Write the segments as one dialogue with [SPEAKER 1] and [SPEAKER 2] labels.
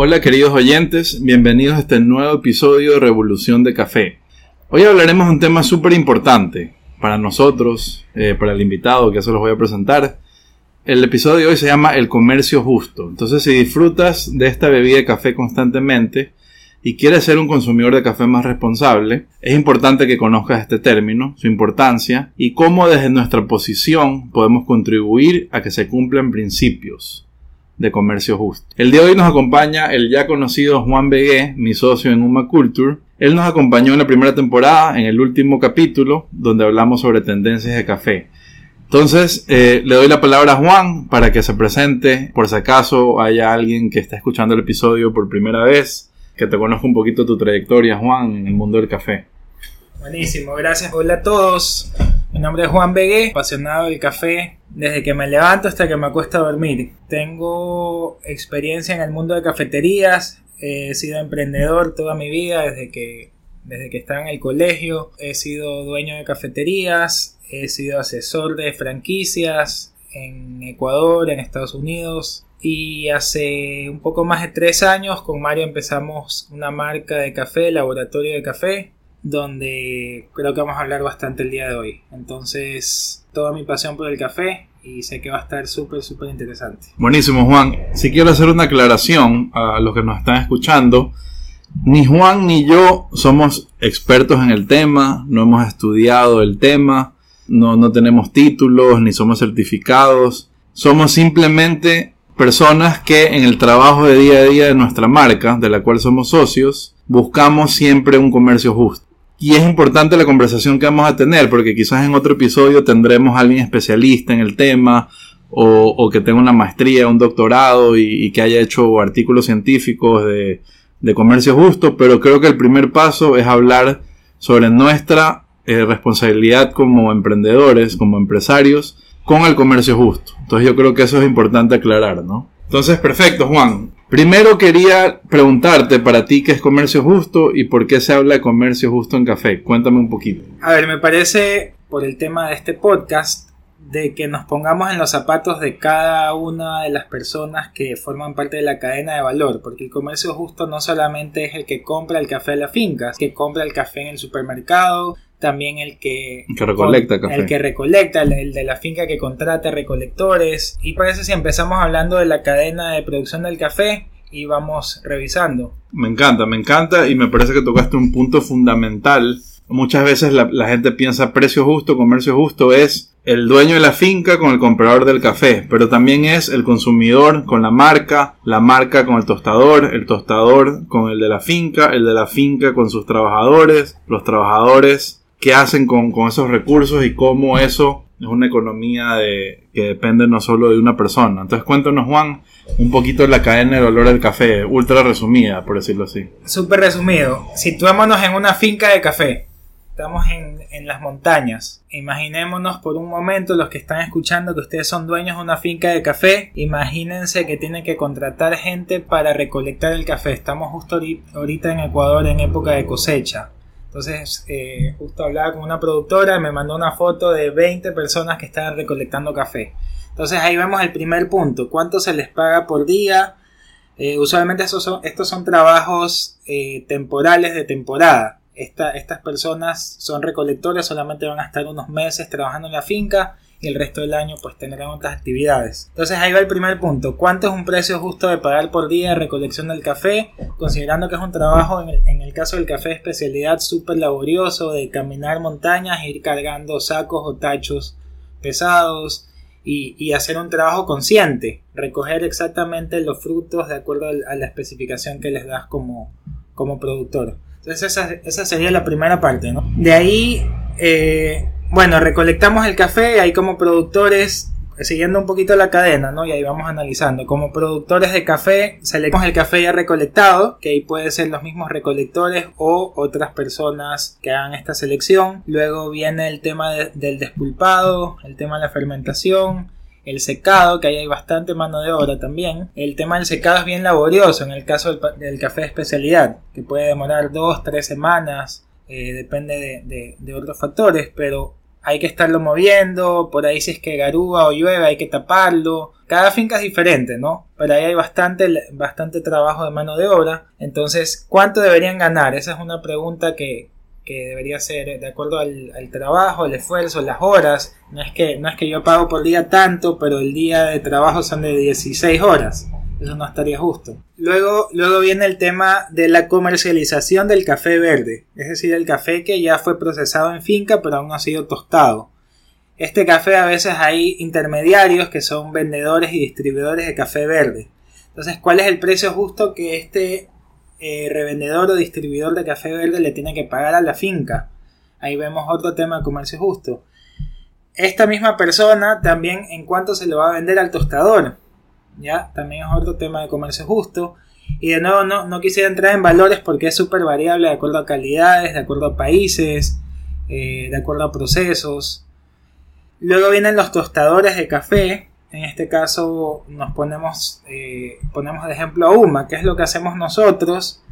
[SPEAKER 1] Hola queridos oyentes, bienvenidos a este nuevo episodio de Revolución de Café. Hoy hablaremos de un tema súper importante para nosotros, eh, para el invitado que se los voy a presentar. El episodio de hoy se llama El comercio justo. Entonces si disfrutas de esta bebida de café constantemente y quieres ser un consumidor de café más responsable, es importante que conozcas este término, su importancia y cómo desde nuestra posición podemos contribuir a que se cumplan principios de comercio justo. El día de hoy nos acompaña el ya conocido Juan Begué, mi socio en Uma Culture. Él nos acompañó en la primera temporada, en el último capítulo, donde hablamos sobre tendencias de café. Entonces, eh, le doy la palabra a Juan para que se presente, por si acaso haya alguien que está escuchando el episodio por primera vez, que te conozca un poquito tu trayectoria, Juan, en el mundo del café.
[SPEAKER 2] Buenísimo, gracias. Hola a todos. Mi nombre es Juan Begué, apasionado del café desde que me levanto hasta que me acuesto a dormir. Tengo experiencia en el mundo de cafeterías, he sido emprendedor toda mi vida desde que, desde que estaba en el colegio, he sido dueño de cafeterías, he sido asesor de franquicias en Ecuador, en Estados Unidos, y hace un poco más de tres años con Mario empezamos una marca de café, laboratorio de café, donde creo que vamos a hablar bastante el día de hoy. Entonces, toda mi pasión por el café y sé que va a estar súper, súper interesante.
[SPEAKER 1] Buenísimo, Juan. Si quiero hacer una aclaración a los que nos están escuchando, ni Juan ni yo somos expertos en el tema, no hemos estudiado el tema, no, no tenemos títulos ni somos certificados. Somos simplemente personas que en el trabajo de día a día de nuestra marca, de la cual somos socios, buscamos siempre un comercio justo. Y es importante la conversación que vamos a tener, porque quizás en otro episodio tendremos a alguien especialista en el tema, o, que tenga una maestría, un doctorado y, que haya hecho artículos científicos de, comercio justo, pero creo que el primer paso es hablar sobre nuestra eh, responsabilidad como emprendedores, como empresarios, con el comercio justo. Entonces yo creo que eso es importante aclarar, ¿no? Entonces, perfecto, Juan. Primero quería preguntarte para ti qué es comercio justo y por qué se habla de comercio justo en café. Cuéntame un poquito.
[SPEAKER 2] A ver, me parece, por el tema de este podcast, de que nos pongamos en los zapatos de cada una de las personas que forman parte de la cadena de valor, porque el comercio justo no solamente es el que compra el café a la finca, que compra el café en el supermercado, también el que,
[SPEAKER 1] recolecta
[SPEAKER 2] el que recolecta, el, de la finca que contrata recolectores. Y por eso si empezamos hablando de la cadena de producción del café y vamos revisando.
[SPEAKER 1] Me encanta, me encanta y me parece que tocaste un punto fundamental. Muchas veces la, la gente piensa precio justo, comercio justo es el dueño de la finca con el comprador del café, pero también es el consumidor con la marca, la marca con el tostador, el tostador con el de la finca, el de la finca con sus trabajadores, los trabajadores qué hacen con, esos recursos y cómo eso es una economía de, que depende no solo de una persona. Entonces cuéntanos, Juan, un poquito de la cadena de valor del café, ultra resumida, por decirlo así.
[SPEAKER 2] Súper resumido. Situémonos en una finca de café. Estamos en, en, las montañas. Imaginémonos por un momento los que están escuchando que ustedes son dueños de una finca de café. Imagínense que tienen que contratar gente para recolectar el café. Estamos justo ahorita en Ecuador en época de cosecha. Entonces, eh, justo hablaba con una productora y me mandó una foto de 20 personas que estaban recolectando café. Entonces ahí vemos el primer punto, cuánto se les paga por día. Eh, usualmente estos son, estos son trabajos eh, temporales de temporada. estas personas son recolectores, solamente van a estar unos meses trabajando en la finca y el resto del año pues tendrán otras actividades. Entonces ahí va el primer punto. ¿Cuánto es un precio justo de pagar por día de recolección del café? Considerando que es un trabajo en el, caso del café de especialidad súper laborioso de caminar montañas ir cargando sacos o tachos pesados y, hacer un trabajo consciente, recoger exactamente los frutos de acuerdo a la especificación que les das como, como productor. Entonces esa, sería la primera parte, ¿no? De ahí eh, bueno, recolectamos el café, ahí como productores, siguiendo un poquito la cadena, ¿no? Y ahí vamos analizando. Como productores de café, seleccionamos el café ya recolectado, que ahí puede ser los mismos recolectores o otras personas que hagan esta selección. Luego viene el tema del despulpado, el tema de la fermentación, el secado, que ahí hay bastante mano de obra también. El tema del secado es bien laborioso en el caso del, café de especialidad, que puede demorar dos, tres semanas, eh, depende de, otros factores, pero hay que estarlo moviendo, por ahí si es que garúa o llueve hay que taparlo. Cada finca es diferente, ¿no? Pero ahí hay bastante, bastante trabajo de mano de obra. Entonces, ¿cuánto deberían ganar? Esa es una pregunta que, debería ser de acuerdo al, al, trabajo, el esfuerzo, las horas. No es, que, no es que yo pago por día tanto, pero el día de trabajo son de 16 horas. Eso no estaría justo. Luego, luego viene el tema de la comercialización del café verde, es decir, el café que ya fue procesado en finca pero aún no ha sido tostado. Este café a veces hay intermediarios que son vendedores y distribuidores de café verde. Entonces, ¿cuál es el precio justo que este eh, revendedor o distribuidor de café verde le tiene que pagar a la finca? Ahí vemos otro tema de comercio justo. Esta misma persona también en cuánto se lo va a vender al tostador ¿ya? También es otro tema de comercio justo. Y de nuevo no, no quisiera entrar en valores porque es súper variable de acuerdo a calidades, de acuerdo a países, eh, de acuerdo a procesos. Luego vienen los tostadores de café. En este caso nos ponemos, eh, ponemos de ejemplo a UMA, que es lo que hacemos nosotros.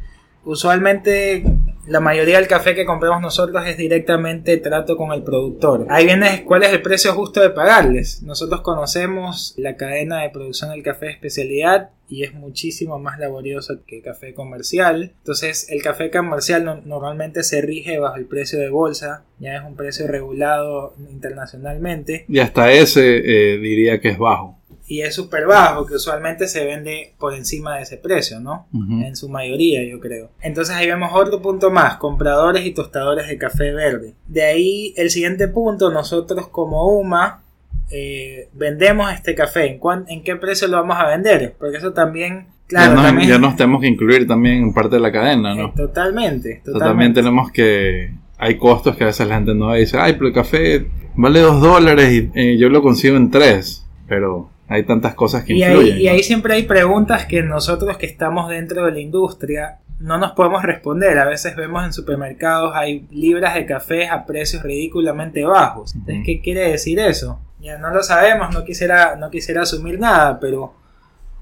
[SPEAKER 2] Usualmente la mayoría del café que compramos nosotros es directamente trato con el productor. Ahí viene cuál es el precio justo de pagarles. Nosotros conocemos la cadena de producción del café de especialidad y es muchísimo más laborioso que el café comercial. Entonces el café comercial normalmente se rige bajo el precio de bolsa, ya es un precio regulado internacionalmente.
[SPEAKER 1] Y hasta ese eh, diría que es bajo
[SPEAKER 2] y es súper bajo, que usualmente se vende por encima de ese precio, ¿no? En su mayoría, yo creo. Entonces ahí vemos otro punto más, compradores y tostadores de café verde. De ahí el siguiente punto, nosotros como UMA eh, vendemos este café. ¿En, ¿En qué precio lo vamos a vender? Porque eso también...
[SPEAKER 1] Claro, ya, nos, ya nos tenemos que incluir también en parte de la cadena, ¿no?
[SPEAKER 2] totalmente,
[SPEAKER 1] totalmente. también tenemos que... Hay costos que a veces la gente no dice, ay, pero el café vale dos dólares y eh, yo lo consigo en tres. Pero hay tantas cosas que
[SPEAKER 2] y
[SPEAKER 1] influyen.
[SPEAKER 2] Ahí, y ahí siempre hay preguntas que nosotros que estamos dentro de la industria no nos podemos responder. A veces vemos en supermercados hay libras de café a precios ridículamente bajos. Entonces, ¿qué quiere decir eso? Ya no lo sabemos, no quisiera, no quisiera asumir nada, pero,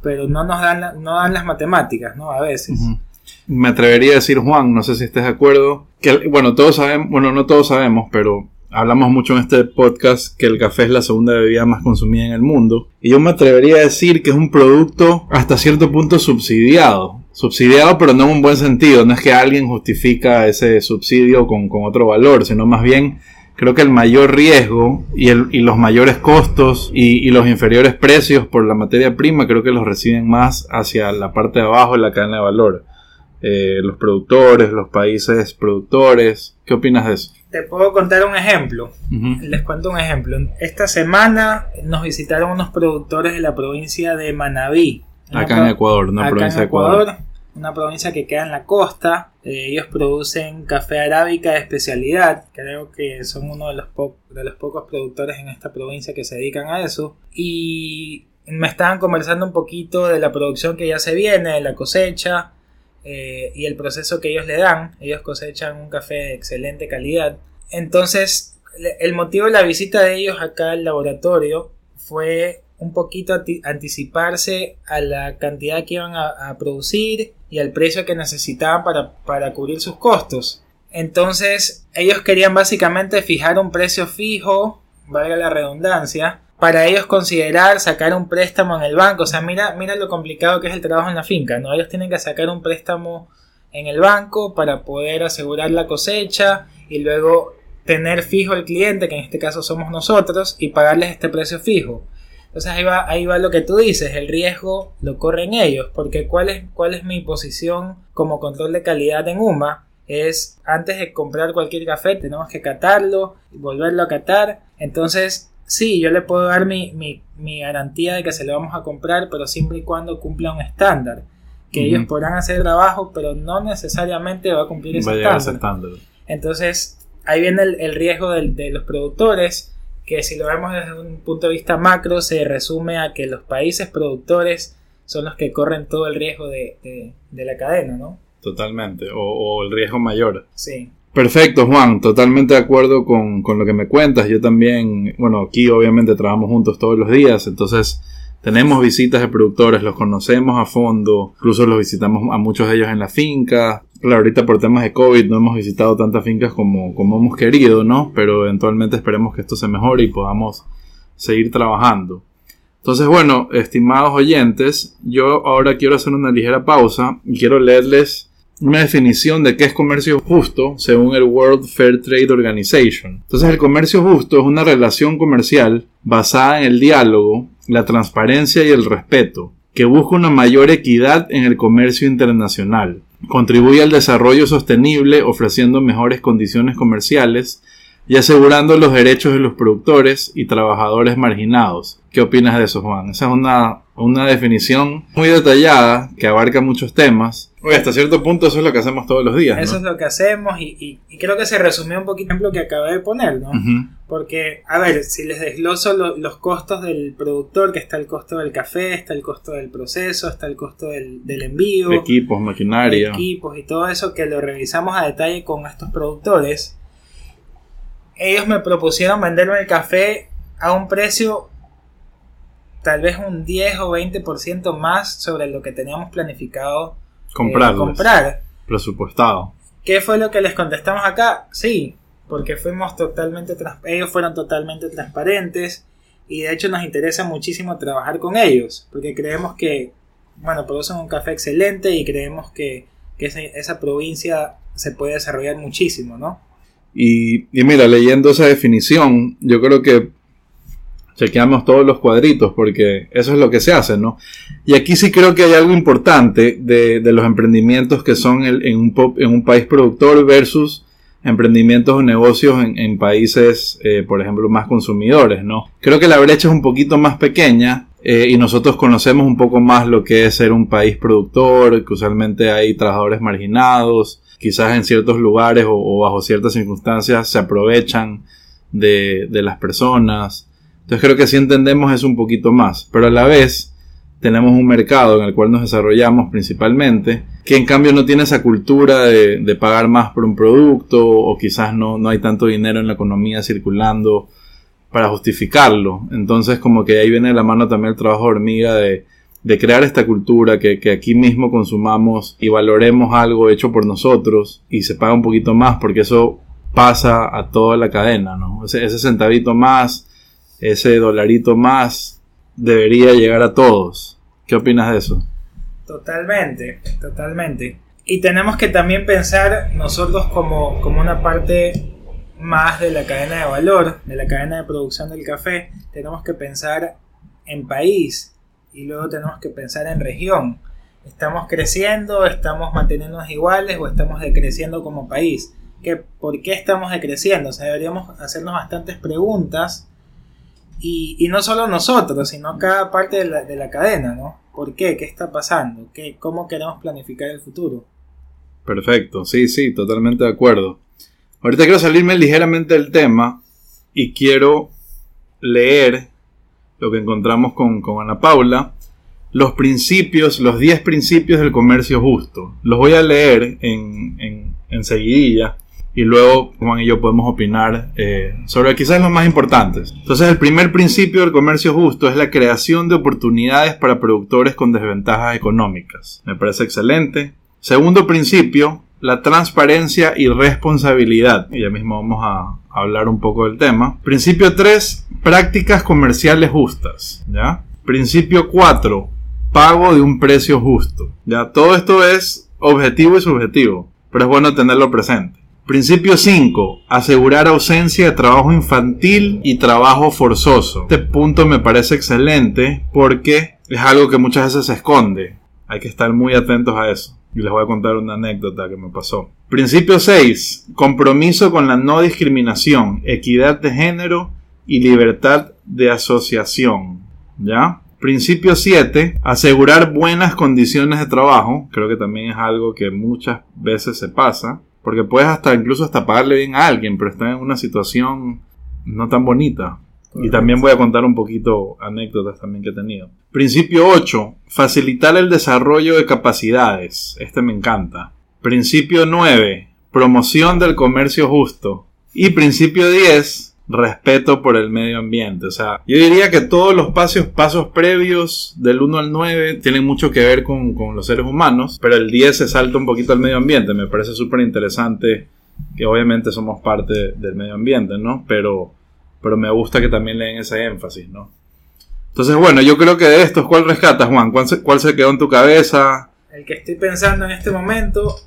[SPEAKER 2] pero no nos dan, no dan las matemáticas, ¿no? A veces.
[SPEAKER 1] Me atrevería a decir, Juan, no sé si estés de acuerdo, que, bueno, todos sabemos, bueno, no todos sabemos, pero hablamos mucho en este podcast que el café es la segunda bebida más consumida en el mundo. Y yo me atrevería a decir que es un producto hasta cierto punto subsidiado. Subsidiado pero no en un buen sentido. No es que alguien justifica ese subsidio con, otro valor, sino más bien creo que el mayor riesgo y, los mayores costos y, los inferiores precios por la materia prima creo que los reciben más hacia la parte de abajo de la cadena de valor. Eh, los productores, los países productores. ¿Qué opinas de eso?
[SPEAKER 2] Te puedo contar un ejemplo. Les cuento un ejemplo. Esta semana nos visitaron unos productores de la provincia de Manabí.
[SPEAKER 1] Acá en Ecuador, una provincia de Ecuador.
[SPEAKER 2] Una provincia que queda en la costa. Eh, ellos producen café arábica de especialidad. Creo que son uno de los, de los pocos productores en esta provincia que se dedican a eso. Y me estaban conversando un poquito de la producción que ya se viene, de la cosecha eh, y el proceso que ellos le dan. Ellos cosechan un café de excelente calidad. Entonces, el motivo de la visita de ellos acá al laboratorio fue un poquito anticiparse a la cantidad que iban a, producir y al precio que necesitaban para, para cubrir sus costos. Entonces, ellos querían básicamente fijar un precio fijo, valga la redundancia, para ellos considerar sacar un préstamo en el banco. O sea, mira, mira lo complicado que es el trabajo en la finca, ¿no? Ellos tienen que sacar un préstamo en el banco para poder asegurar la cosecha y luego tener fijo el cliente, que en este caso somos nosotros, y pagarles este precio fijo. Entonces ahí va, ahí va lo que tú dices, el riesgo lo corren ellos, porque ¿cuál es, cuál es mi posición como control de calidad en UMA? Es antes de comprar cualquier café tenemos que catarlo volverlo a catar. Entonces sí, yo le puedo dar mi, mi, garantía de que se lo vamos a comprar, pero siempre y cuando cumpla un estándar. Que ellos podrán hacer trabajo, pero no necesariamente va a cumplir ese, estándar. Entonces, ahí viene el, riesgo de, los productores, que si lo vemos desde un punto de vista macro, se resume a que los países productores son los que corren todo el riesgo de, la cadena, ¿no?
[SPEAKER 1] Totalmente, o, o el riesgo mayor.
[SPEAKER 2] Sí.
[SPEAKER 1] Perfecto, Juan, totalmente de acuerdo con, lo que me cuentas. Yo también, bueno, aquí obviamente trabajamos juntos todos los días, entonces tenemos visitas de productores, los conocemos a fondo, incluso los visitamos a muchos de ellos en la finca. Claro, ahorita por temas de COVID no hemos visitado tantas fincas como, como hemos querido, ¿no? Pero eventualmente esperemos que esto se mejore y podamos seguir trabajando. Entonces, bueno, estimados oyentes, yo ahora quiero hacer una ligera pausa y quiero leerles una definición de qué es comercio justo según el World Fair Trade Organization. Entonces, el comercio justo es una relación comercial basada en el diálogo, la transparencia y el respeto, que busca una mayor equidad en el comercio internacional. Contribuye al desarrollo sostenible ofreciendo mejores condiciones comerciales y asegurando los derechos de los productores y trabajadores marginados. ¿Qué opinas de eso, Juan? Esa es una, una definición muy detallada que abarca muchos temas. Oye, hasta cierto punto eso es lo que hacemos todos los días.
[SPEAKER 2] Eso es lo que hacemos y, creo que se resumió un poquito en lo que acabé de poner, ¿no? Porque, a ver, si les desgloso los costos del productor, que está el costo del café, está el costo del proceso, está el costo del, del envío.
[SPEAKER 1] equipos, maquinaria.
[SPEAKER 2] equipos y todo eso que lo revisamos a detalle con estos productores ellos me propusieron venderme el café a un precio tal vez un 10 o 20% más sobre lo que teníamos planificado
[SPEAKER 1] eh, comprar. Presupuestado.
[SPEAKER 2] ¿Qué fue lo que les contestamos acá? Sí, porque fuimos totalmente ellos fueron totalmente transparentes y de hecho nos interesa muchísimo trabajar con ellos, porque creemos que, bueno, producen un café excelente y creemos que, esa, esa provincia se puede desarrollar muchísimo, ¿no?
[SPEAKER 1] Y, mira, leyendo esa definición, yo creo que chequeamos todos los cuadritos porque eso es lo que se hace, ¿no? Y aquí sí creo que hay algo importante de, los emprendimientos que son en, un, en, un, país productor versus emprendimientos o negocios en, países, eh, por ejemplo, más consumidores, ¿no? Creo que la brecha es un poquito más pequeña eh, y nosotros conocemos un poco más lo que es ser un país productor, que usualmente hay trabajadores marginados, quizás en ciertos lugares o, bajo ciertas circunstancias se aprovechan de, las personas. Entonces creo que si entendemos eso un poquito más, pero a la vez tenemos un mercado en el cual nos desarrollamos principalmente, que en cambio no tiene esa cultura de, pagar más por un producto o quizás no, no hay tanto dinero en la economía circulando para justificarlo. Entonces como que ahí viene la mano también el trabajo hormiga de de crear esta cultura, que, aquí mismo consumamos y valoremos algo hecho por nosotros y se paga un poquito más porque eso pasa a toda la cadena, ¿no? Ese, ese centavito más, ese dolarito más, debería llegar a todos. ¿Qué opinas de eso?
[SPEAKER 2] Totalmente, totalmente. Y tenemos que también pensar nosotros como, como una parte más de la cadena de valor, de la cadena de producción del café, tenemos que pensar en país, y luego tenemos que pensar en región. ¿Estamos creciendo, estamos manteniéndonos iguales o estamos decreciendo como país? ¿Qué, ¿Por qué estamos decreciendo? O sea, deberíamos hacernos bastantes preguntas y, no solo nosotros, sino cada parte de la, de la, cadena, ¿no? ¿Por qué? ¿Qué está pasando? ¿Qué, ¿Cómo queremos planificar el futuro?
[SPEAKER 1] Perfecto, sí, sí, totalmente de acuerdo. Ahorita quiero salirme ligeramente del tema y quiero leer lo que encontramos con, Ana Paula, los principios, los 10 principios del comercio justo. Los voy a leer en, en, en seguidilla y luego Juan y yo podemos opinar eh, sobre quizás los más importantes. Entonces el primer principio del comercio justo es la creación de oportunidades para productores con desventajas económicas. Me parece excelente. Segundo principio, la transparencia y responsabilidad. Y ya mismo vamos a hablar un poco del tema. Principio 3, prácticas comerciales justas. ¿ya? Principio 4, pago de un precio justo. ¿ya? Todo esto es objetivo y subjetivo, pero es bueno tenerlo presente. Principio 5. Asegurar ausencia de trabajo infantil y trabajo forzoso. Este punto me parece excelente porque es algo que muchas veces se esconde. Hay que estar muy atentos a eso y les voy a contar una anécdota que me pasó. Principio 6. Compromiso con la no discriminación, equidad de género y libertad de asociación. ¿Ya? Principio 7. Asegurar buenas condiciones de trabajo. Creo que también es algo que muchas veces se pasa. Porque puedes hasta incluso hasta pagarle bien a alguien, pero está en una situación no tan bonita. Y también voy a contar un poquito anécdotas también que he tenido. Principio 8. Facilitar el desarrollo de capacidades. Este me encanta. Principio 9. Promoción del comercio justo. Y principio 10. respeto por el medio ambiente. O sea, yo diría que todos los pasos, pasos previos del 1 al 9 tienen mucho que ver con, con los seres humanos, pero el 10 se salta un poquito al medio ambiente. Me parece súper interesante que obviamente somos parte del medio ambiente, ¿no? Pero, pero me gusta que también le den ese énfasis, ¿no? Entonces, bueno, yo creo que de estos, ¿cuál rescatas, Juan? ¿Cuál se, cuál se quedó en tu cabeza?
[SPEAKER 2] El que estoy pensando en este momento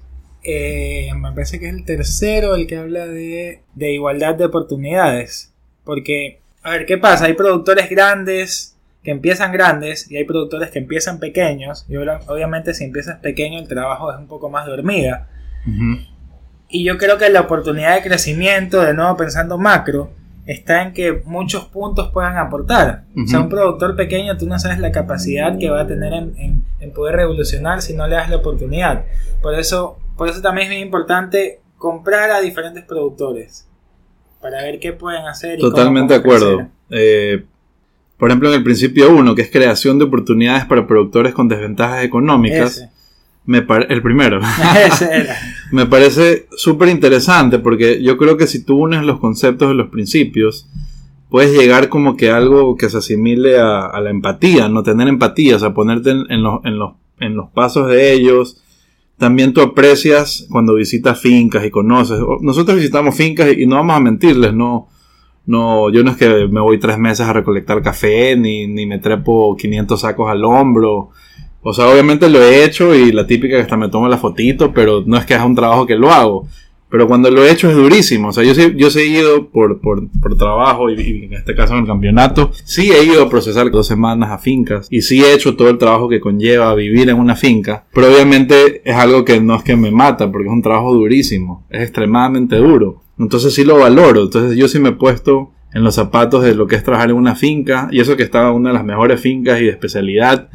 [SPEAKER 2] eh, me parece que es el tercero el que habla de, de igualdad de oportunidades. Porque, a ver, ¿qué pasa? Hay productores grandes que empiezan grandes y hay productores que empiezan pequeños. Y obviamente si empiezas pequeño el trabajo es un poco más de hormiga. Y yo creo que la oportunidad de crecimiento, de nuevo pensando macro, está en que muchos puntos puedan aportar. O sea, un productor pequeño, tú no sabes la capacidad que va a tener en, en poder revolucionar si no le das la oportunidad. Por eso por eso también es muy importante comprar a diferentes productores para ver qué pueden hacer.
[SPEAKER 1] Totalmente de acuerdo. Eh, por ejemplo, en el principio 1, que es creación de oportunidades para productores con desventajas económicas. Me el primero. me parece súper interesante porque yo creo que si tú unes los conceptos de los principios, puedes llegar como que algo que se asimile a, la empatía, no tener empatía, o sea, ponerte en, los, en, los, en los pasos de ellos, también tú aprecias cuando visitas fincas y conoces. Nosotros visitamos fincas y no vamos a mentirles, no, no, yo no es que me voy tres meses a recolectar café, ni, ni me trepo 500 sacos al hombro. O sea, obviamente lo he hecho y la típica que hasta me tomo la fotito, pero no es que es un trabajo que lo hago. Pero cuando lo he hecho es durísimo. O sea, yo, yo he seguido por, por, por trabajo y, en este caso en el campeonato. Sí he ido a procesar dos semanas a fincas y sí he hecho todo el trabajo que conlleva vivir en una finca. Pero obviamente es algo que no es que me mata porque es un trabajo durísimo. Es extremadamente duro. Entonces sí lo valoro. Entonces yo sí me he puesto en los zapatos de lo que es trabajar en una finca. Y eso que estaba una de las mejores fincas y de especialidad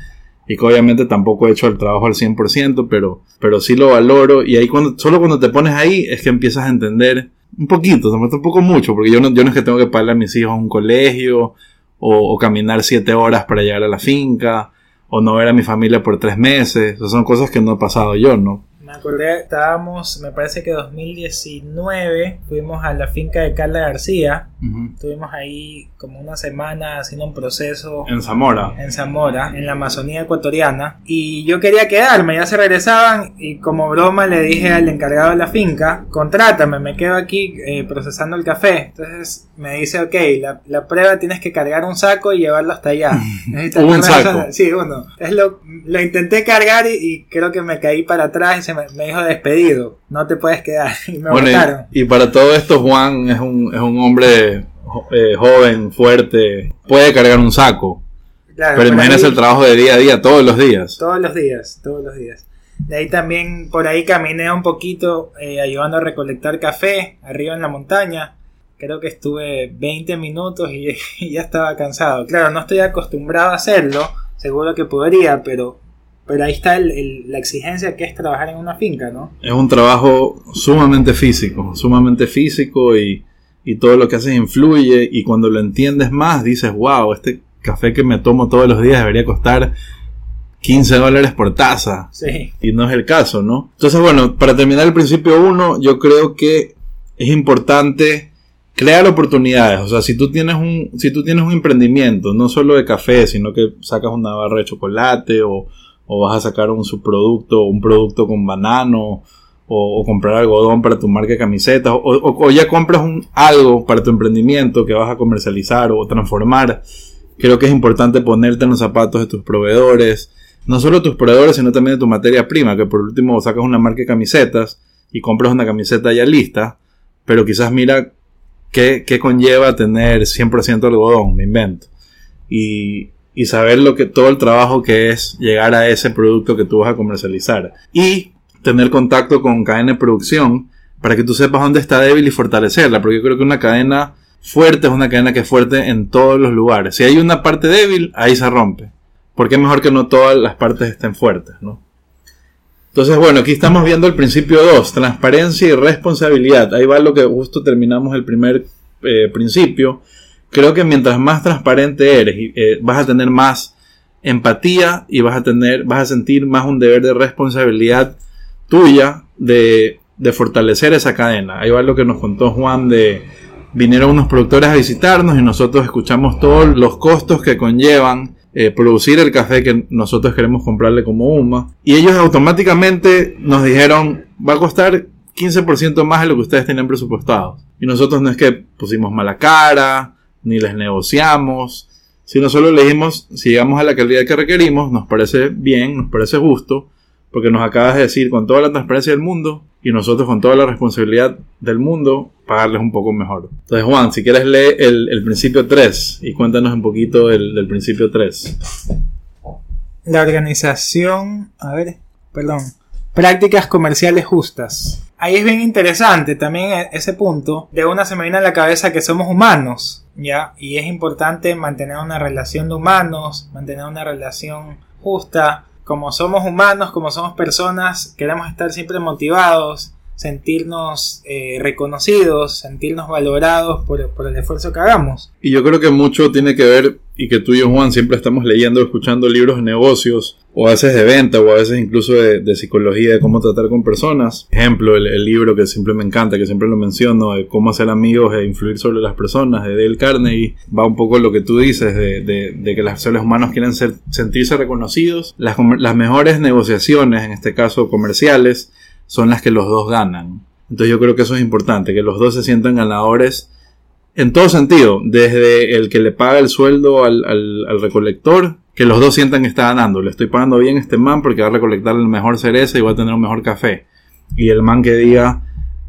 [SPEAKER 1] y que obviamente tampoco he hecho el trabajo al 100%, pero, pero sí lo valoro y ahí cuando, solo cuando te pones ahí es que empiezas a entender un poquito, un poco mucho, porque yo no, yo no es que tengo que pagarle a mis hijos a un colegio o, o caminar siete horas para llegar a la finca o no ver a mi familia por tres meses, o son cosas que no he pasado yo, ¿no?
[SPEAKER 2] Me acordé, estábamos, me parece que 2019, fuimos a la finca de Carla García. Estuvimos ahí como una semana haciendo un proceso.
[SPEAKER 1] En Zamora.
[SPEAKER 2] En Zamora, en la Amazonía ecuatoriana. Y yo quería quedarme, ya se regresaban. Y como broma le dije al encargado de la finca: contrátame, me quedo aquí eh, procesando el café. Entonces me dice: Ok, la, prueba tienes que cargar un saco y llevarlo hasta allá.
[SPEAKER 1] un saco.
[SPEAKER 2] Sí, uno. Es lo, lo intenté cargar y, creo que me caí para atrás y se me me, dijo despedido, no te puedes quedar. Y me bueno,
[SPEAKER 1] y, para todo esto, Juan es un, es un hombre eh, joven, fuerte, puede cargar un saco. pero imagínese el trabajo de día a día, todos los días.
[SPEAKER 2] Todos los días, todos los días. De ahí también, por ahí caminé un poquito eh, ayudando a recolectar café arriba en la montaña. Creo que estuve 20 minutos y, y ya estaba cansado. Claro, no estoy acostumbrado a hacerlo, seguro que podría, pero pero ahí está la exigencia que es trabajar en una finca, ¿no?
[SPEAKER 1] Es un trabajo sumamente físico, sumamente físico y, todo lo que haces influye y cuando lo entiendes más dices, wow, este café que me tomo todos los días debería costar 15 dólares por taza.
[SPEAKER 2] Sí.
[SPEAKER 1] Y no es el caso, ¿no? Entonces, bueno, para terminar el principio 1, yo creo que es importante crear oportunidades. O sea, si tú tienes un, si tú tienes un emprendimiento, no solo de café, sino que sacas una barra de chocolate o o vas a sacar un subproducto, un producto con banano, o, comprar algodón para tu marca de camisetas, o, ya compras un, algo para tu emprendimiento que vas a comercializar o transformar. Creo que es importante ponerte en los zapatos de tus proveedores, no solo tus proveedores, sino también de tu materia prima, que por último sacas una marca de camisetas y compras una camiseta ya lista, pero quizás mira qué, qué conlleva tener 100% algodón, me invento. Y, y saber lo que todo el trabajo que es llegar a ese producto que tú vas a comercializar. Y tener contacto con cadena de producción para que tú sepas dónde está débil y fortalecerla porque yo creo que una cadena fuerte es una cadena que es fuerte en todos los lugares. Si hay una parte débil ahí se rompe. Porque es mejor que no todas las partes estén fuertes ¿no? entonces bueno aquí estamos viendo el principio 2 transparencia y responsabilidad. Ahí va lo que justo terminamos el primer eh, principio creo que mientras más transparente eres, eh, vas a tener más empatía y vas a tener, vas a sentir más un deber de responsabilidad tuya de, fortalecer esa cadena. Ahí va lo que nos contó Juan de, vinieron unos productores a visitarnos y nosotros escuchamos todos los costos que conllevan eh, producir el café que nosotros queremos comprarle como UMA. Y ellos automáticamente nos dijeron, va a costar 15% más de lo que ustedes tenían presupuestado. Y nosotros no es que pusimos mala cara, ni les negociamos, sino solo le dijimos, si llegamos a la calidad que requerimos, nos parece bien, nos parece justo, porque nos acabas de decir con toda la transparencia del mundo y nosotros con toda la responsabilidad del mundo pagarles un poco mejor. Entonces Juan, si quieres lee el, principio 3 y cuéntanos un poquito del principio 3.
[SPEAKER 2] La organización, a ver, perdón, prácticas comerciales justas. Ahí es bien interesante también e-, ese punto. De una se me viene a la cabeza que somos humanos, ¿ya? Y es importante mantener una relación de humanos, mantener una relación justa, como somos humanos, como somos personas, queremos estar siempre motivados, sentirnos eh, reconocidos, sentirnos valorados por, el esfuerzo que hagamos.
[SPEAKER 1] Y yo creo que mucho tiene que ver, y que tú y yo, Juan, siempre estamos leyendo, escuchando libros de negocios, o a veces de venta, o a veces incluso de, psicología, de cómo tratar con personas. Ejemplo, el, libro que siempre me encanta, que siempre lo menciono, de cómo hacer amigos e influir sobre las personas, de Dale Carnegie, va un poco lo que tú dices, de, que los seres humanos quieren ser, sentirse reconocidos. Las, las mejores negociaciones, en este caso comerciales, son las que los dos ganan. Entonces yo creo que eso es importante, que los dos se sientan ganadores en todo sentido, desde el que le paga el sueldo al, al, recolector, que los dos sientan que está ganando. Le estoy pagando bien a este man porque va a recolectar el mejor cereza y va a tener un mejor café. Y el man que diga,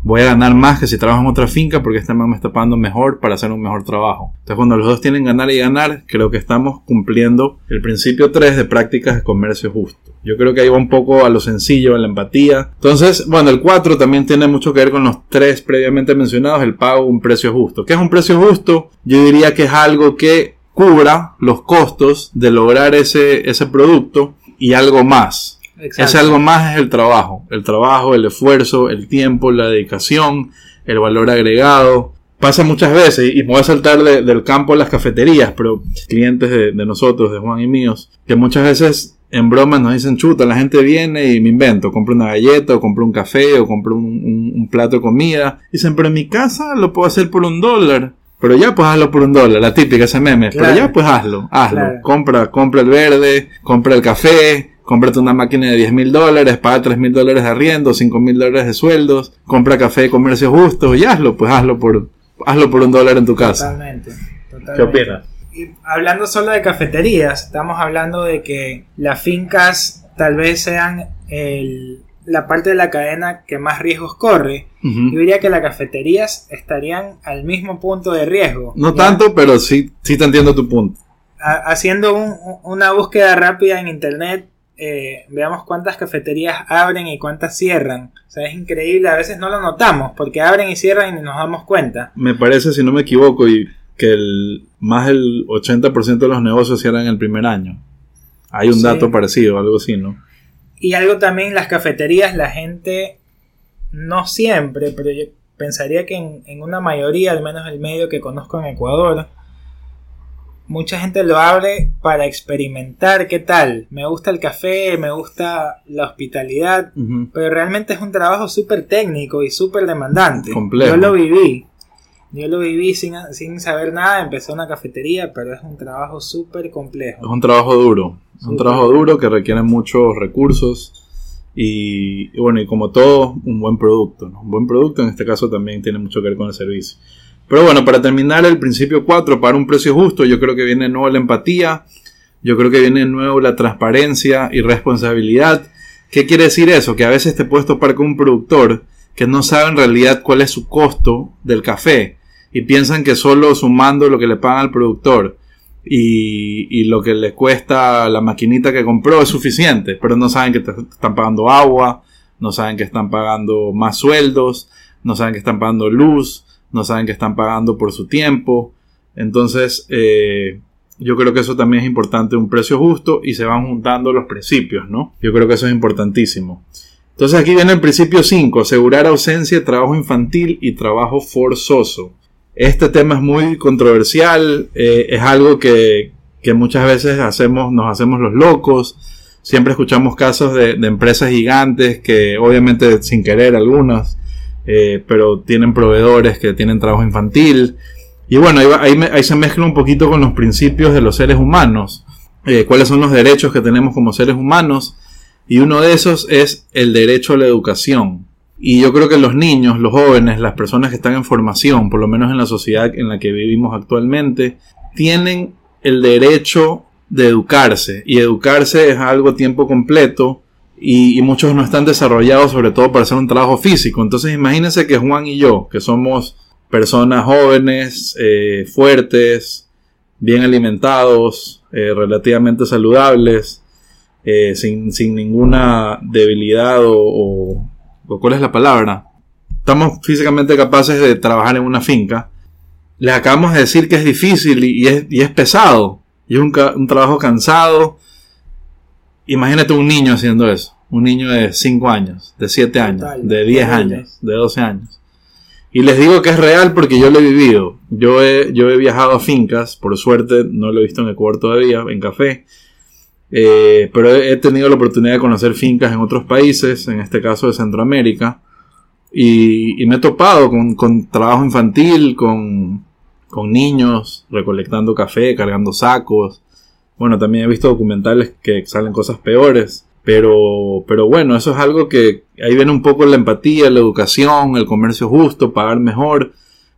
[SPEAKER 1] voy a ganar más que si trabajo en otra finca porque este man me está pagando mejor para hacer un mejor trabajo. Entonces cuando los dos tienen ganar y ganar, creo que estamos cumpliendo el principio 3 de prácticas de comercio justo. Yo creo que ahí va un poco a lo sencillo, a la empatía. Entonces, bueno, el 4 también tiene mucho que ver con los tres previamente mencionados, el pago, un precio justo. ¿Qué es un precio justo? Yo diría que es algo que cubra los costos de lograr ese, ese producto y algo más. Ese algo más es el trabajo. El trabajo, el esfuerzo, el tiempo, la dedicación, el valor agregado. Pasa muchas veces, y me voy a saltar del campo a las cafeterías, pero clientes de, de nosotros, de Juan y míos, que muchas veces en broma nos dicen, chuta, la gente viene y me invento, compro una galleta o compro un café o compro un, plato de comida. Dicen, pero en mi casa lo puedo hacer por un dólar. Pero ya pues hazlo por un dólar, la típica ese meme. Pero ya pues hazlo, hazlo. Compra, compra el verde, compra el café, cómprate una máquina de 10 mil dólares, paga 3 mil dólares de arriendo, 5 mil dólares de sueldos, compra café de comercio justo y hazlo, pues hazlo por, hazlo por un dólar en tu casa.
[SPEAKER 2] Totalmente. totalmente. ¿Qué opinas? hablando solo de cafeterías, estamos hablando de que las fincas tal vez sean la parte de la cadena que más riesgos corre. Yo diría que las cafeterías estarían al mismo punto de riesgo.
[SPEAKER 1] No tanto, pero sí, sí te entiendo tu punto.
[SPEAKER 2] haciendo una búsqueda rápida en internet, eh, veamos cuántas cafeterías abren y cuántas cierran. O sea, es increíble, a veces no lo notamos, porque abren y cierran y nos damos cuenta.
[SPEAKER 1] Me parece, si no me equivoco, y que el, más del 80% de los negocios cierran el primer año. Hay un dato parecido, algo así, ¿no?
[SPEAKER 2] Y algo también, las cafeterías, la gente, no siempre, pero yo pensaría que en, en una mayoría, al menos el medio que conozco en Ecuador, mucha gente lo abre para experimentar qué tal. Me gusta el café, me gusta la hospitalidad, pero realmente es un trabajo súper técnico y súper demandante. Yo lo viví. Yo lo viví sin, sin saber nada, empecé una cafetería, pero es un trabajo súper complejo.
[SPEAKER 1] Es un trabajo duro, es un trabajo duro que requiere muchos recursos y, bueno, y como todo, un buen producto. Un buen producto en este caso también tiene mucho que ver con el servicio. Pero bueno, para terminar el principio 4, para un precio justo, yo creo que viene de nuevo la empatía, yo creo que viene de nuevo la transparencia y responsabilidad. ¿Qué quiere decir eso? Que a veces te puedes topar con un productor que no sabe en realidad cuál es su costo del café y piensan que solo sumando lo que le pagan al productor y, lo que le cuesta la maquinita que compró es suficiente, pero no saben que te están pagando agua, no saben que están pagando más sueldos, no saben que están pagando luz, no saben que están pagando por su tiempo. Entonces, eh, yo creo que eso también es importante, un precio justo y se van juntando los principios, ¿no? Yo creo que eso es importantísimo. Entonces aquí viene el principio 5, asegurar ausencia, trabajo infantil y trabajo forzoso. Este tema es muy controversial, eh, es algo que, muchas veces hacemos, nos hacemos los locos. Siempre escuchamos casos de, empresas gigantes que obviamente sin querer algunas eh, pero tienen proveedores que tienen trabajo infantil. Y bueno, ahí, ahí, se mezcla un poquito con los principios de los seres humanos. Eh, cuáles son los derechos que tenemos como seres humanos. Y uno de esos es el derecho a la educación. Y yo creo que los niños, los jóvenes, las personas que están en formación, por lo menos en la sociedad en la que vivimos actualmente, tienen el derecho de educarse. Y educarse es algo a tiempo completo y, muchos no están desarrollados sobre todo para hacer un trabajo físico. Entonces imagínense que Juan y yo, que somos personas jóvenes, eh, fuertes, bien alimentados, eh, relativamente saludables, eh, sin, ninguna debilidad o, ¿Cuál es la palabra? Estamos físicamente capaces de trabajar en una finca. Les acabamos de decir que es difícil y, es, pesado. Y es un, trabajo cansado. Imagínate un niño haciendo eso. Un niño de 5 años, de 7 años, de 10 años, de 12 años. Y les digo que es real porque yo lo he vivido. Yo he, yo he viajado a fincas, por suerte no lo he visto en Ecuador todavía, en café. Eh, pero he tenido la oportunidad de conocer fincas en otros países, en este caso de Centroamérica. Y, me he topado con, trabajo infantil, con, con, niños recolectando café, cargando sacos. Bueno, también he visto documentales que salen cosas peores. Pero, pero bueno, eso es algo que ahí viene un poco la empatía, la educación, el comercio justo, pagar mejor.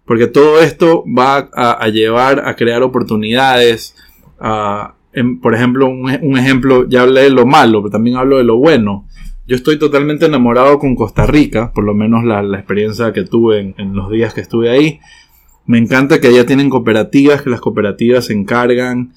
[SPEAKER 1] Porque todo esto va a llevar a crear oportunidades, a, por ejemplo, un, ejemplo, ya hablé de lo malo, pero también hablo de lo bueno. Yo estoy totalmente enamorado con Costa Rica, por lo menos la, experiencia que tuve en, los días que estuve ahí. Me encanta que allá tienen cooperativas, que las cooperativas se encargan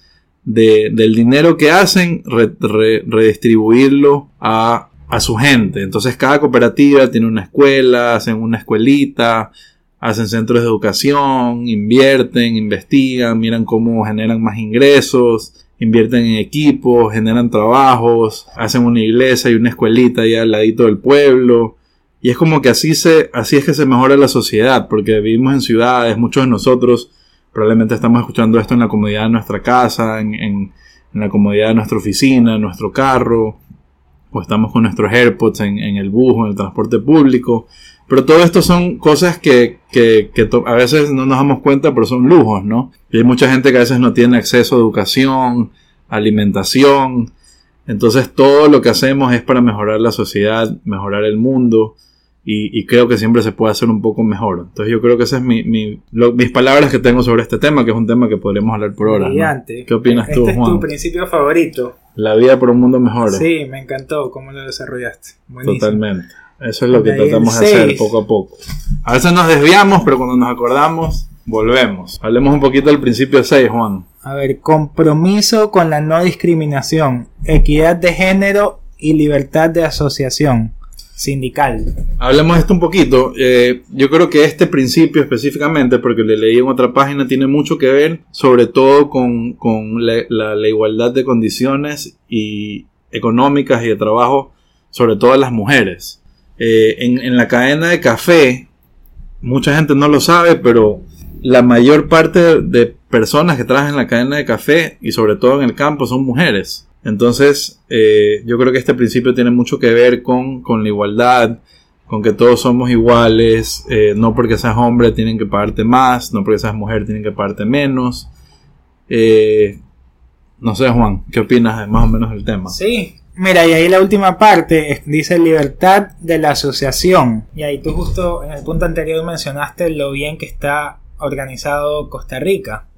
[SPEAKER 1] de, del dinero que hacen, redistribuirlo a, a su gente. Entonces cada cooperativa tiene una escuela, hacen una escuelita, hacen centros de educación, invierten, investigan, miran cómo generan más ingresos, invierten en equipos, generan trabajos, hacen una iglesia y una escuelita ahí al ladito del pueblo. Y es como que así, se, así es que se mejora la sociedad, porque vivimos en ciudades, muchos de nosotros probablemente estamos escuchando esto en la comodidad de nuestra casa, en, en, la comodidad de nuestra oficina, en nuestro carro, o estamos con nuestros AirPods en, en el bus en el transporte público. Pero todo esto son cosas que, que, que a veces no nos damos cuenta, pero son lujos, ¿no? Y hay mucha gente que a veces no tiene acceso a educación, alimentación. Entonces todo lo que hacemos es para mejorar la sociedad, mejorar el mundo. Y, y, creo que siempre se puede hacer un poco mejor. Entonces yo creo que esas es mi, mi mis palabras que tengo sobre este tema, que es un tema que podremos hablar por horas. ¿Qué opinas tú,
[SPEAKER 2] Juan? Este es tu principio favorito.
[SPEAKER 1] La vida por un mundo mejor.
[SPEAKER 2] Sí, me encantó cómo lo desarrollaste.
[SPEAKER 1] Totalmente. Eso es lo que tratamos de hacer poco a poco. A veces nos desviamos, pero cuando nos acordamos, volvemos. Hablemos un poquito del principio 6, Juan.
[SPEAKER 2] A ver, compromiso con la no discriminación, equidad de género y libertad de asociación sindical.
[SPEAKER 1] Hablemos de esto un poquito. Eh, yo creo que este principio específicamente, porque le leí en otra página, tiene mucho que ver sobre todo con, la, igualdad de condiciones y económicas y de trabajo, sobre todo a las mujeres. Eh, en, la cadena de café, mucha gente no lo sabe, pero la mayor parte de personas que trabajan en la cadena de café y sobre todo en el campo son mujeres. Entonces, eh, yo creo que este principio tiene mucho que ver con, la igualdad, con que todos somos iguales, eh, no porque seas hombre tienen que pagarte más, no porque seas mujer tienen que pagarte menos. no sé, Juan, ¿qué opinas más o menos del tema?
[SPEAKER 2] Sí, Mira, y ahí la última parte dice libertad de la asociación. Y ahí tú justo en el punto anterior mencionaste lo bien que está organizado Costa Rica.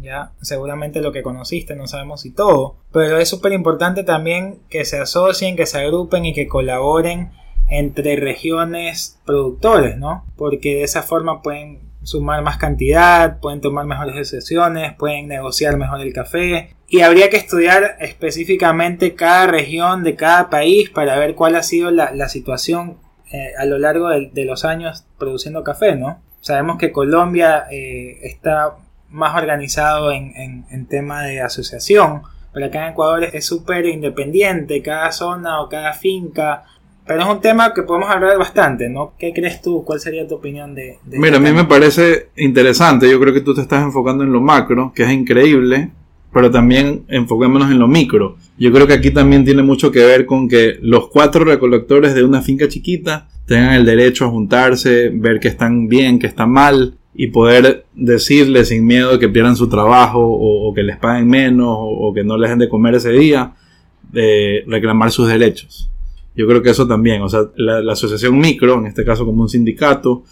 [SPEAKER 2] Ya, seguramente lo que conociste, no sabemos si todo. Pero es súper importante también que se asocien, que se agrupen y que colaboren entre regiones productores, ¿no? Porque de esa forma pueden sumar más cantidad, pueden tomar mejores decisiones, pueden negociar mejor el café. Y habría que estudiar específicamente cada región de cada país para ver cuál ha sido la, situación eh, a lo largo de, los años produciendo café, ¿no? Sabemos que Colombia eh, está más organizado en, en, tema de asociación, pero acá en Ecuador es súper independiente, cada zona o cada finca pero es un tema que podemos hablar bastante, ¿no? ¿Qué crees tú? ¿Cuál sería tu opinión de,
[SPEAKER 1] de Mira, a mí me parece interesante. Yo creo que tú te estás enfocando en lo macro, que es increíble, pero también enfoquémonos en lo micro. Yo creo que aquí también tiene mucho que ver con que los cuatro recolectores de una finca chiquita tengan el derecho a juntarse, ver que están bien, que están mal y poder decirles sin miedo que pierdan su trabajo o, que les paguen menos o, que no les den de comer ese día, de reclamar sus derechos. Yo creo que eso también, o sea, la asociación micro, en este caso como un sindicato,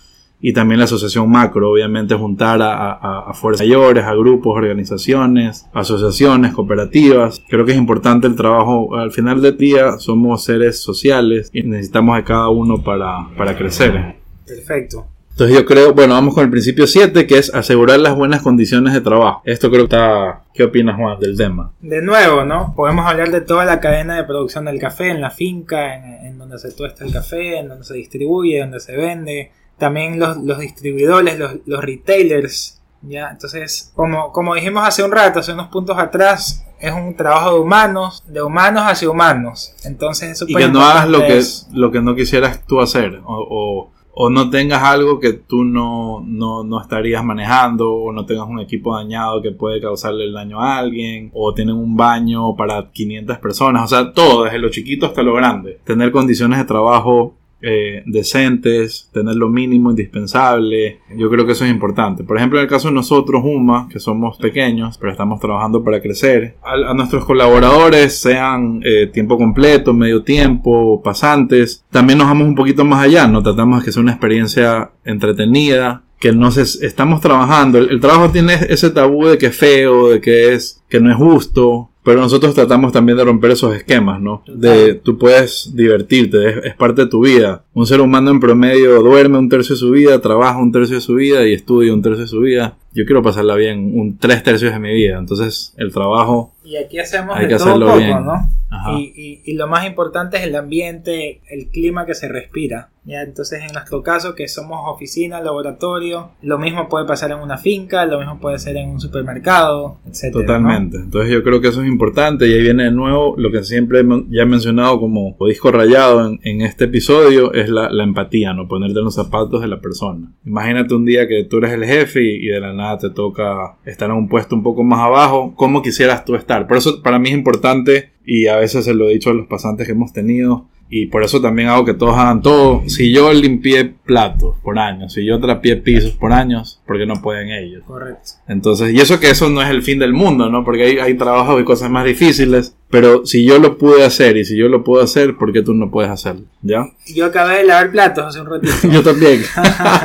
[SPEAKER 1] y también la asociación macro, obviamente juntar a, fuerzas mayores, a grupos, organizaciones, asociaciones, cooperativas. Creo que es importante el trabajo. Al final del día somos seres sociales y necesitamos de cada uno para, para crecer.
[SPEAKER 2] Perfecto.
[SPEAKER 1] Entonces yo creo, bueno, vamos con el principio 7, que es asegurar las buenas condiciones de trabajo. Esto creo que está... ¿Qué opinas, Juan, del tema?
[SPEAKER 2] De nuevo, ¿no? Podemos hablar de toda la cadena de producción del café, en la finca, en, en donde se tuesta el café, en donde se distribuye, donde se vende, también los, distribuidores, los, retailers, ¿ya? Entonces, como, como dijimos hace un rato, hace unos puntos atrás, es un trabajo de humanos, de humanos hacia humanos. Entonces, eso
[SPEAKER 1] Y que no hagas lo que, lo que no quisieras tú hacer, o, o, no tengas algo que tú no, no, no, estarías manejando, o no tengas un equipo dañado que puede causarle el daño a alguien, o tienen un baño para 500 personas, o sea, todo, desde lo chiquito hasta lo grande. Tener condiciones de trabajo eh, decentes, tener lo mínimo indispensable. Yo creo que eso es importante. Por ejemplo, en el caso de nosotros, UMA, que somos pequeños, pero estamos trabajando para crecer, a, nuestros colaboradores, sean eh, tiempo completo, medio tiempo, pasantes, también nos vamos un poquito más allá, no tratamos de que sea una experiencia entretenida, que no se, estamos trabajando. El, el, trabajo tiene ese tabú de que es feo, de que es que no es justo, pero nosotros tratamos también de romper esos esquemas, ¿no? De tú puedes divertirte, es, parte de tu vida. Un ser humano en promedio duerme un tercio de su vida, trabaja un tercio de su vida y estudia un tercio de su vida. Yo quiero pasarla bien un tres tercios de mi vida. Entonces el trabajo
[SPEAKER 2] y aquí hacemos hay de que todo poco, bien. ¿no? Y, y, lo más importante es el ambiente, el clima que se respira. ¿ya? Entonces, en nuestro caso, que somos oficina, laboratorio, lo mismo puede pasar en una finca, lo mismo puede ser en un supermercado, etc.
[SPEAKER 1] Totalmente. Entonces, yo creo que eso es importante. Y ahí viene de nuevo lo que siempre ya he mencionado como disco rayado en, en este episodio: es la, la, empatía, ¿no? Ponerte en los zapatos de la persona. Imagínate un día que tú eres el jefe y, y de la nada te toca estar en un puesto un poco más abajo. ¿Cómo quisieras tú estar? Por eso, para mí es importante y a veces se lo he dicho a los pasantes que hemos tenido y por eso también hago que todos hagan todo. Si yo limpié platos por años, si yo trapié pisos por años, porque no pueden ellos?
[SPEAKER 2] Correcto.
[SPEAKER 1] Entonces, y eso que eso no es el fin del mundo, ¿no? Porque hay, hay trabajos y cosas más difíciles, pero si yo lo pude hacer y si yo lo puedo hacer, ¿por qué tú no puedes hacerlo? ¿Ya?
[SPEAKER 2] Yo acabé de lavar platos hace un ratito.
[SPEAKER 1] yo también.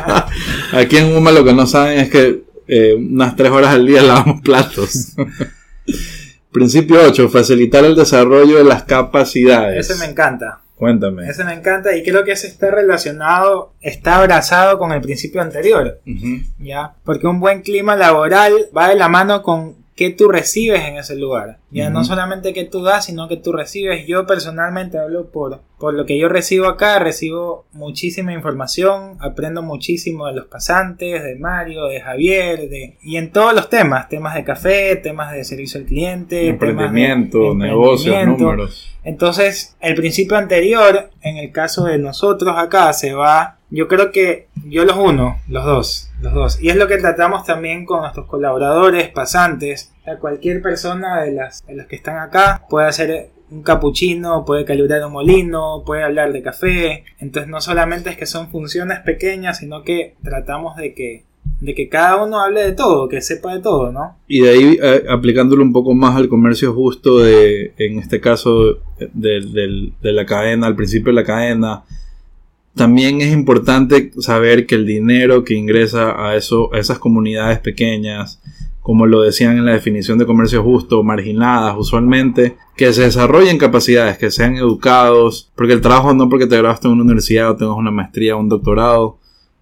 [SPEAKER 1] Aquí en UMA lo que no saben es que eh, unas tres horas al día lavamos platos. Principio 8. Facilitar el desarrollo de las capacidades.
[SPEAKER 2] Ese me encanta.
[SPEAKER 1] Cuéntame.
[SPEAKER 2] Ese me encanta y creo que ese está relacionado, está abrazado con el principio anterior. ¿Ya? Porque un buen clima laboral va de la mano con qué tú recibes en ese lugar. Ya no solamente qué tú das, sino que tú recibes. Yo personalmente hablo por, por lo que yo recibo acá, recibo muchísima información, aprendo muchísimo de los pasantes, de Mario, de Javier, de, y en todos los temas, temas de café, temas de servicio al cliente,
[SPEAKER 1] emprendimiento, negocios, números.
[SPEAKER 2] Entonces, el principio anterior, en el caso de nosotros acá, se va yo creo que yo los uno, los dos, los dos. Y es lo que tratamos también con nuestros colaboradores, pasantes. cualquier persona de las, de las que están acá puede hacer un capuchino, puede calibrar un molino, puede hablar de café. Entonces no solamente es que son funciones pequeñas, sino que tratamos de que de que cada uno hable de todo, que sepa de todo, ¿no?
[SPEAKER 1] Y de ahí eh, aplicándolo un poco más al comercio justo de, en este caso, de, de la cadena, al principio de la cadena, también es importante saber que el dinero que ingresa a, eso, a esas comunidades pequeñas, como lo decían en la definición de comercio justo, marginadas usualmente, que se desarrollen capacidades, que sean educados, porque el trabajo no porque te grabaste en una universidad o tengas una maestría o un doctorado,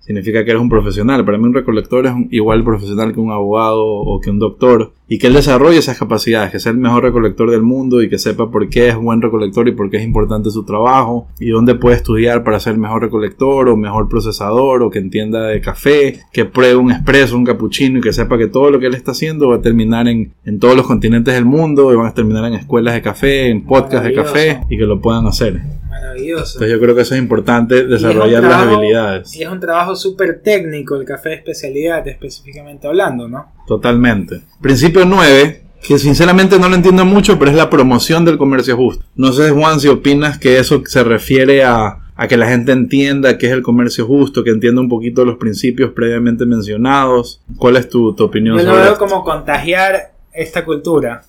[SPEAKER 1] significa que eres un profesional. Para mí un recolector es igual profesional que un abogado o que un doctor y que él desarrolle esas capacidades, que sea el mejor recolector del mundo y que sepa por qué es buen recolector y por qué es importante su trabajo y dónde puede estudiar para ser mejor recolector o mejor procesador o que entienda de café, que pruebe un espresso, un cappuccino y que sepa que todo lo que él está haciendo va a terminar en, en todos los continentes del mundo y van a terminar en escuelas de café, en podcasts de café y que lo puedan hacer.
[SPEAKER 2] Maravilloso.
[SPEAKER 1] Entonces yo creo que eso es importante, desarrollar las habilidades.
[SPEAKER 2] Y es un trabajo súper técnico el café de especialidad, específicamente hablando, ¿no?
[SPEAKER 1] Totalmente. Principio 9, que sinceramente no lo entiendo mucho, pero es la promoción del comercio justo. No sé, Juan, si opinas que eso se refiere a, a que la gente entienda qué es el comercio justo, que entienda un poquito los principios previamente mencionados. ¿Cuál es tu, tu opinión
[SPEAKER 2] Yo lo
[SPEAKER 1] sobre
[SPEAKER 2] veo
[SPEAKER 1] esto?
[SPEAKER 2] como contagiar esta cultura,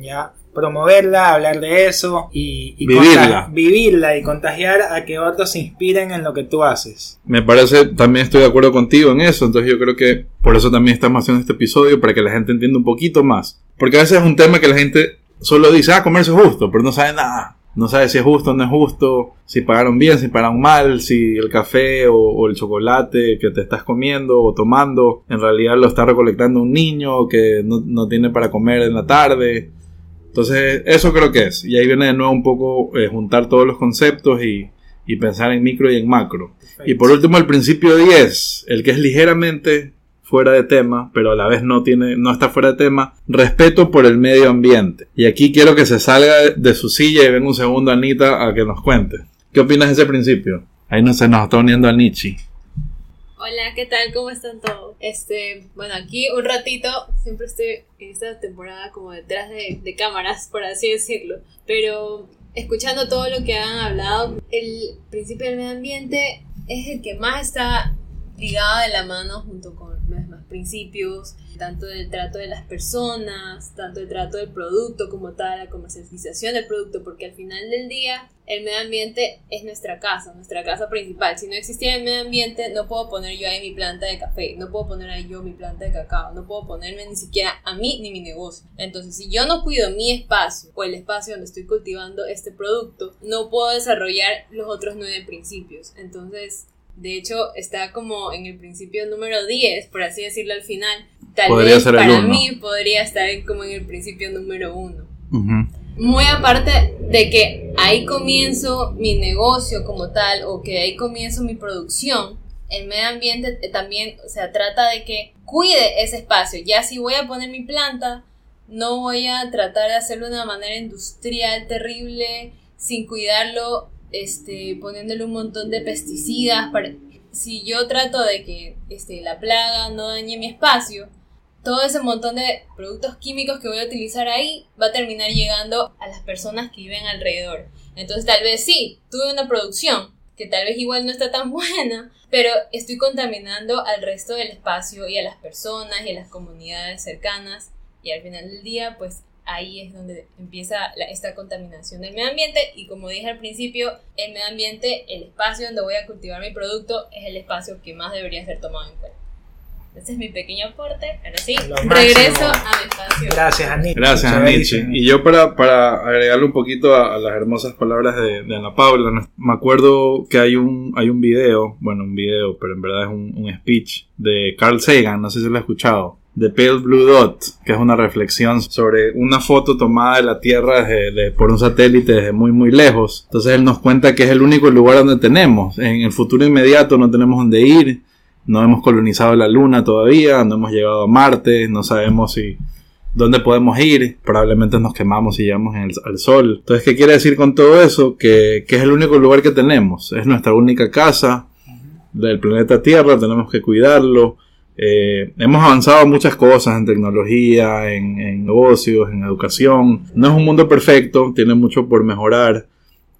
[SPEAKER 2] ya promoverla, hablar de eso y, y
[SPEAKER 1] Vivirla.
[SPEAKER 2] vivirla y contagiar a que otros se inspiren en lo que tú haces.
[SPEAKER 1] Me parece, también estoy de acuerdo contigo en eso, entonces yo creo que por eso también estamos haciendo este episodio, para que la gente entienda un poquito más. Porque a veces es un tema que la gente solo dice, ah, comercio justo, pero no sabe nada. No sabe si es justo o no es justo, si pagaron bien, si pagaron mal, si el café o, o el chocolate que te estás comiendo o tomando en realidad lo está recolectando un niño que no, no tiene para comer en la tarde. Entonces, eso creo que es. Y ahí viene de nuevo un poco eh, juntar todos los conceptos y, y pensar en micro y en macro. Y por último, el principio 10, el que es ligeramente fuera de tema, pero a la vez no tiene, no está fuera de tema, respeto por el medio ambiente. Y aquí quiero que se salga de, su silla y venga un segundo Anita a que nos cuente. ¿Qué opinas de ese principio? Ahí no se nos está uniendo al Nietzsche.
[SPEAKER 3] Hola, ¿qué tal? ¿Cómo están todos? Este, bueno, aquí un ratito, siempre estoy en esta temporada como detrás de, de cámaras, por así decirlo, pero escuchando todo lo que han hablado, el principio del medio ambiente es el que más está ligado de la mano junto con principios, tanto del trato de las personas, tanto del trato del producto como tal, la comercialización del producto, porque al final del día el medio ambiente es nuestra casa, nuestra casa principal. Si no existiera el medio ambiente, no puedo poner yo ahí mi planta de café, no puedo poner ahí yo mi planta de cacao, no puedo ponerme ni siquiera a mí ni mi negocio. Entonces, si yo no cuido mi espacio o el espacio donde estoy cultivando este producto, no puedo desarrollar los otros nueve principios. Entonces, de hecho, está como en el principio número 10, por así decirlo al final. Tal
[SPEAKER 1] Podría
[SPEAKER 3] vez para
[SPEAKER 1] uno.
[SPEAKER 3] mí podría estar como en el principio número 1.
[SPEAKER 1] Ujú.
[SPEAKER 3] Muy aparte de que ahí comienzo mi negocio como tal o que ahí comienzo mi producción, el medio ambiente eh, también, o sea, trata de que cuide ese espacio. Ya si voy a poner mi planta, no voy a tratar de hacerlo de una manera industrial terrible, sin cuidarlo, este, poniéndole un montón de pesticidas. Si yo trato de que este, la plaga no dañe mi espacio, todo ese montón de productos químicos que voy a utilizar ahí va a terminar llegando a las personas que viven alrededor. Entonces tal vez sí, tuve una producción que tal vez igual no está tan buena, pero estoy contaminando al resto del espacio y a las personas y a las comunidades cercanas y al final del día pues ahí es donde empieza la- esta contaminación del medio ambiente y como dije al principio, el medio ambiente, el espacio donde voy a cultivar mi producto es el espacio que más debería ser tomado en cuenta. Ese es mi pequeño aporte. Ahora sí,
[SPEAKER 2] Lo
[SPEAKER 3] regreso
[SPEAKER 2] máximo.
[SPEAKER 3] a mi espacio.
[SPEAKER 2] Gracias, Anita.
[SPEAKER 1] Gracias. Nietzsche. Y yo para, para agregarle un poquito a, a las hermosas palabras de, de Ana Paula, me acuerdo que hay un, hay un video, bueno, un video, pero en verdad es un, un speech de Carl Sagan, no sé si lo has escuchado, de Pale Blue Dot, que es una reflexión sobre una foto tomada de la Tierra de- por un satélite desde muy, muy lejos. Entonces él nos cuenta que es el único lugar donde tenemos. En el futuro inmediato no tenemos donde ir. No hemos colonizado la Luna todavía, no hemos llegado a Marte, no sabemos si dónde podemos ir. Probablemente nos quemamos si llegamos en el- al Sol. Entonces, ¿qué quiere decir con todo eso? Que, que es el único lugar que tenemos, es nuestra única casa del planeta Tierra, tenemos que cuidarlo. Eh, hemos avanzado muchas cosas en tecnología, en, en negocios, en educación. No es un mundo perfecto, tiene mucho por mejorar.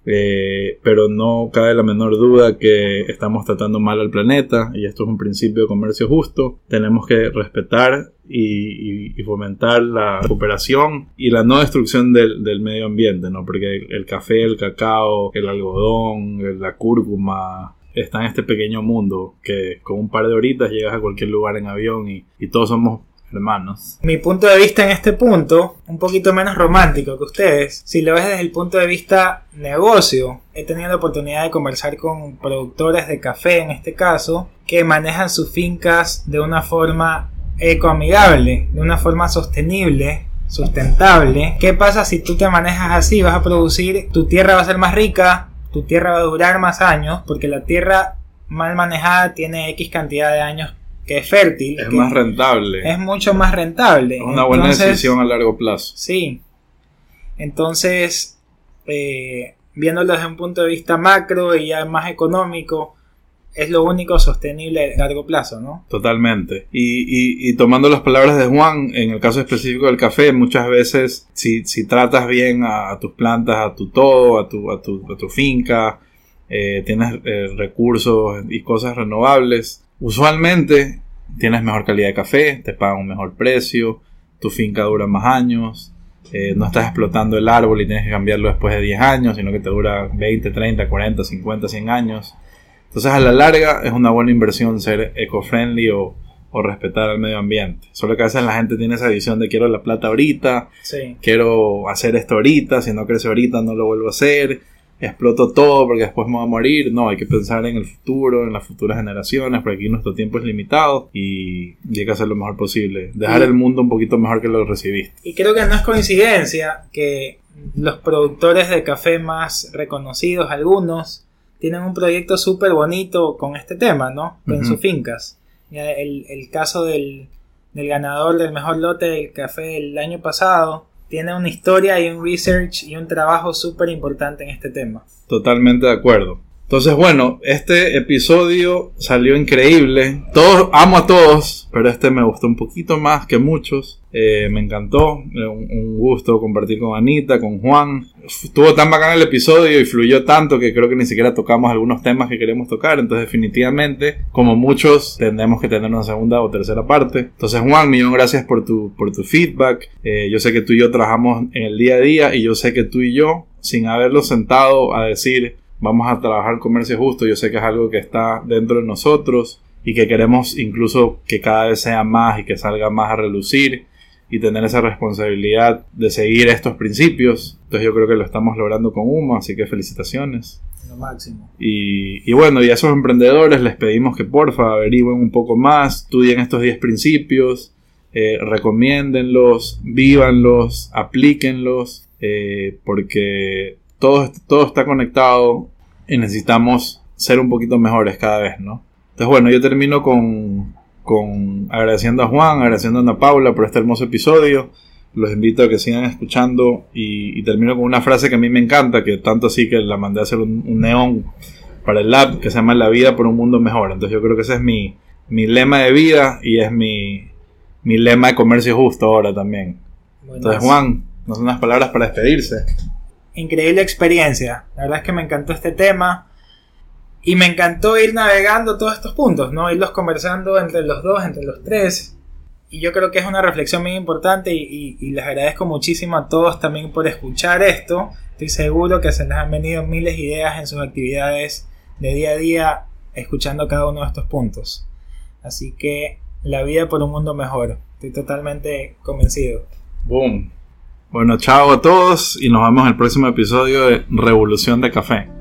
[SPEAKER 1] Eh, pero no cabe la menor duda que estamos tratando mal al planeta y esto es un principio de comercio justo. Tenemos que respetar y, y- y fomentar la cooperación y la no destrucción del, del medio ambiente, ¿no? Porque el, el café, el cacao, el algodón, la cúrcuma está en este pequeño mundo que con un par de horitas llegas a cualquier lugar en avión y, todos somos hermanos.
[SPEAKER 2] Mi punto de vista en este punto, un poquito menos romántico que ustedes, si lo ves desde el punto de vista negocio, he tenido la oportunidad de conversar con productores de café en este caso, que manejan sus fincas de una forma ecoamigable, de una forma sostenible, sustentable. ¿Qué pasa si tú te manejas así? Vas a producir, tu tierra va a ser más rica, tu tierra va a durar más años, porque la tierra mal manejada tiene X cantidad de años que es fértil.
[SPEAKER 1] Es
[SPEAKER 2] que-
[SPEAKER 1] más rentable.
[SPEAKER 2] es mucho más rentable.
[SPEAKER 1] Es una buena
[SPEAKER 2] Entonces,
[SPEAKER 1] decisión a largo plazo.
[SPEAKER 2] Sí. Entonces, eh, viéndolo desde un punto de vista macro y ya más económico, es lo único sostenible a largo plazo, ¿no?
[SPEAKER 1] Totalmente. Y, y- y tomando las palabras de Juan, en el caso específico del café, muchas veces si, si tratas bien a, tus plantas, a tu todo, a tu, a tu, a tu finca, eh, tienes eh, recursos y cosas renovables, usualmente tienes mejor calidad de café, te pagan un mejor precio, tu finca dura más años, eh, no estás explotando el árbol y tienes que cambiarlo después de 10 años, sino que te dura 20, 30, 40, 50, 100 años. Entonces a la larga es una buena inversión ser eco-friendly o, o, respetar al medio ambiente. Solo que a veces la gente tiene esa visión de quiero la plata ahorita, quiero hacer esto ahorita, si no crece ahorita no lo vuelvo a hacer exploto todo porque después me voy a morir. No, hay que pensar en el futuro, en las futuras generaciones, porque aquí nuestro tiempo es limitado y, hay que hacer lo mejor posible. Dejar el mundo un poquito mejor que lo recibiste.
[SPEAKER 2] Y creo que no es coincidencia que los productores de café más reconocidos, algunos, tienen un proyecto súper bonito con este tema, ¿no? En sus fincas. El, el caso del, del ganador del mejor lote del café el año pasado tiene una historia y un research y un trabajo súper importante en este tema.
[SPEAKER 1] Totalmente de acuerdo. Entonces, bueno, este episodio salió increíble. Todos, amo a todos, pero este me gustó un poquito más que muchos. Eh, me encantó. Eh, un, gusto compartir con Anita, con Juan. Estuvo tan bacán el episodio y fluyó tanto que creo que ni siquiera tocamos algunos temas que queremos tocar. Entonces, definitivamente, como muchos, tendremos que tener una segunda o tercera parte. Entonces, Juan, millón gracias por tu, por tu feedback. Eh, yo sé que tú y yo trabajamos en el día a día y yo sé que tú y yo, sin haberlo sentado a decir vamos a trabajar comercio justo, yo sé que es algo que está dentro de nosotros y que queremos incluso que cada vez sea más y que salga más a relucir y tener esa responsabilidad de seguir estos principios. Entonces yo creo que lo estamos logrando con Humo, así que felicitaciones.
[SPEAKER 2] Lo máximo.
[SPEAKER 1] Y, y bueno, y a esos emprendedores les pedimos que porfa averigüen un poco más, estudien estos 10 principios, eh, recomiéndenlos, vívanlos, aplíquenlos, eh, porque todo, todo está conectado y necesitamos ser un poquito mejores cada vez, ¿no? Entonces, bueno, yo termino con, con agradeciendo a Juan, agradeciendo a Ana Paula por este hermoso episodio. Los invito a que sigan escuchando y, termino con una frase que a mí me encanta, que tanto así que la mandé a hacer un, neón para el lab, que se llama La vida por un mundo mejor. Entonces yo creo que ese es mi, mi lema de vida y es mi, mi lema de comercio justo ahora también. Entonces Juan, no son unas palabras para despedirse
[SPEAKER 2] increíble experiencia. La verdad es que me encantó este tema. Y me encantó ir navegando todos estos puntos, ¿no? Irlos conversando entre los dos, entre los tres. Y yo creo que es una reflexión muy importante y, les agradezco muchísimo a todos también por escuchar esto. Estoy seguro que se les han venido miles de ideas en sus actividades de día a día escuchando cada uno de estos puntos. Así que la vida por un mundo mejor. Estoy totalmente convencido.
[SPEAKER 1] Boom. Bueno, chao a todos y nos vemos en el próximo episodio de Revolución de Café.